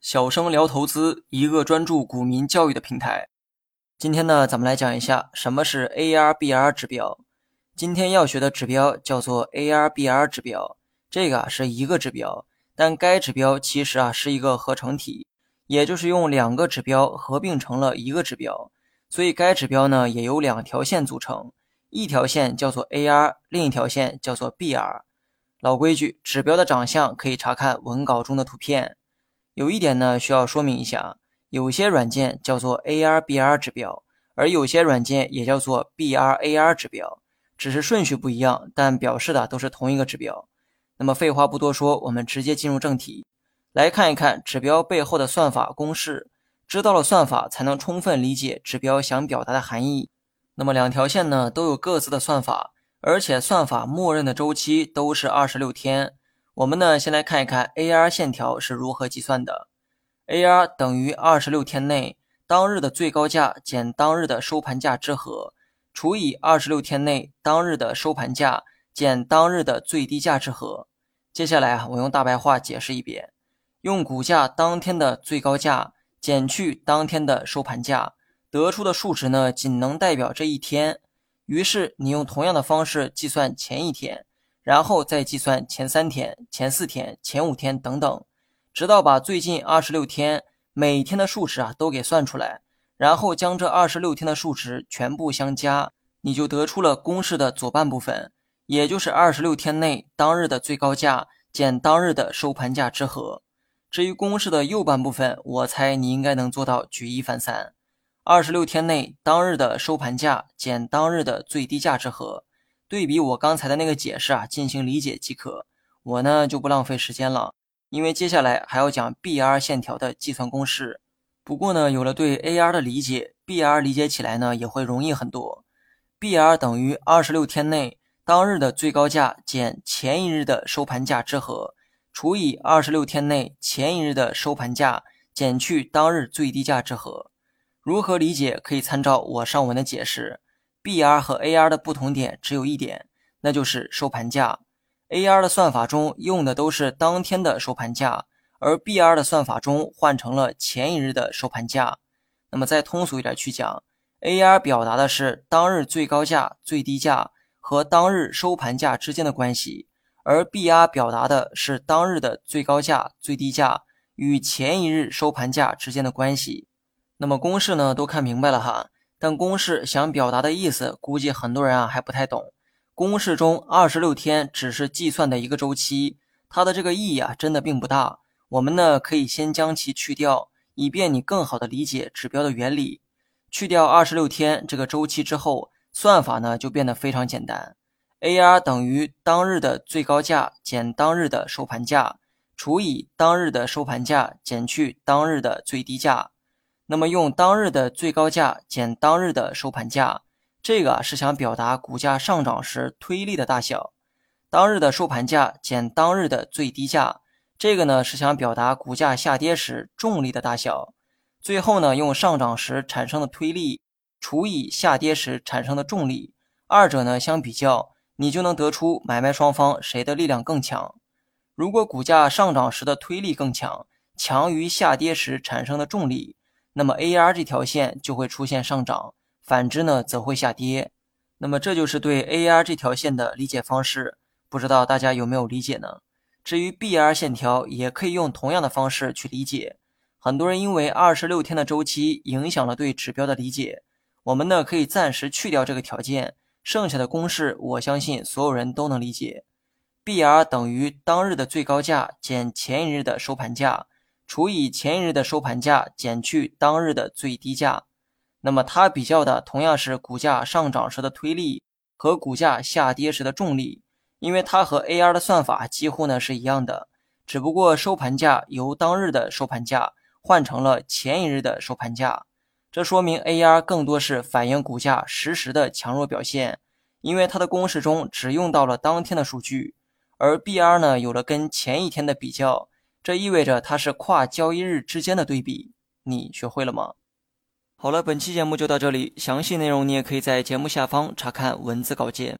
小生聊投资，一个专注股民教育的平台。今天呢，咱们来讲一下什么是 ARBR 指标。今天要学的指标叫做 ARBR 指标，这个啊是一个指标，但该指标其实啊是一个合成体，也就是用两个指标合并成了一个指标，所以该指标呢也由两条线组成，一条线叫做 AR，另一条线叫做 BR。老规矩，指标的长相可以查看文稿中的图片。有一点呢，需要说明一下：有些软件叫做 ARBR 指标，而有些软件也叫做 BRAR 指标，只是顺序不一样，但表示的都是同一个指标。那么废话不多说，我们直接进入正题，来看一看指标背后的算法公式。知道了算法，才能充分理解指标想表达的含义。那么两条线呢，都有各自的算法。而且算法默认的周期都是二十六天。我们呢，先来看一看 AR 线条是如何计算的。AR 等于二十六天内当日的最高价减当日的收盘价之和，除以二十六天内当日的收盘价减当日的最低价之和。接下来啊，我用大白话解释一遍：用股价当天的最高价减去当天的收盘价，得出的数值呢，仅能代表这一天。于是你用同样的方式计算前一天，然后再计算前三天、前四天、前五天等等，直到把最近二十六天每天的数值啊都给算出来，然后将这二十六天的数值全部相加，你就得出了公式的左半部分，也就是二十六天内当日的最高价减当日的收盘价之和。至于公式的右半部分，我猜你应该能做到举一反三。二十六天内当日的收盘价减当日的最低价之和，对比我刚才的那个解释啊进行理解即可。我呢就不浪费时间了，因为接下来还要讲 BR 线条的计算公式。不过呢，有了对 AR 的理解，BR 理解起来呢也会容易很多。BR 等于二十六天内当日的最高价减前一日的收盘价之和，除以二十六天内前一日的收盘价减去当日最低价之和。如何理解？可以参照我上文的解释。BR 和 AR 的不同点只有一点，那就是收盘价。AR 的算法中用的都是当天的收盘价，而 BR 的算法中换成了前一日的收盘价。那么再通俗一点去讲，AR 表达的是当日最高价、最低价和当日收盘价之间的关系，而 BR 表达的是当日的最高价、最低价与前一日收盘价之间的关系。那么公式呢都看明白了哈，但公式想表达的意思，估计很多人啊还不太懂。公式中二十六天只是计算的一个周期，它的这个意义啊真的并不大。我们呢可以先将其去掉，以便你更好的理解指标的原理。去掉二十六天这个周期之后，算法呢就变得非常简单。AR 等于当日的最高价减当日的收盘价，除以当日的收盘价减去当日的最低价。那么用当日的最高价减当日的收盘价，这个是想表达股价上涨时推力的大小；当日的收盘价减当日的最低价，这个呢是想表达股价下跌时重力的大小。最后呢，用上涨时产生的推力除以下跌时产生的重力，二者呢相比较，你就能得出买卖双方谁的力量更强。如果股价上涨时的推力更强，强于下跌时产生的重力。那么 AR 这条线就会出现上涨，反之呢则会下跌。那么这就是对 AR 这条线的理解方式，不知道大家有没有理解呢？至于 BR 线条，也可以用同样的方式去理解。很多人因为二十六天的周期影响了对指标的理解，我们呢可以暂时去掉这个条件，剩下的公式我相信所有人都能理解。BR 等于当日的最高价减前一日的收盘价。除以前一日的收盘价减去当日的最低价，那么它比较的同样是股价上涨时的推力和股价下跌时的重力，因为它和 AR 的算法几乎呢是一样的，只不过收盘价由当日的收盘价换成了前一日的收盘价，这说明 AR 更多是反映股价实时的强弱表现，因为它的公式中只用到了当天的数据，而 BR 呢有了跟前一天的比较。这意味着它是跨交易日之间的对比，你学会了吗？好了，本期节目就到这里，详细内容你也可以在节目下方查看文字稿件。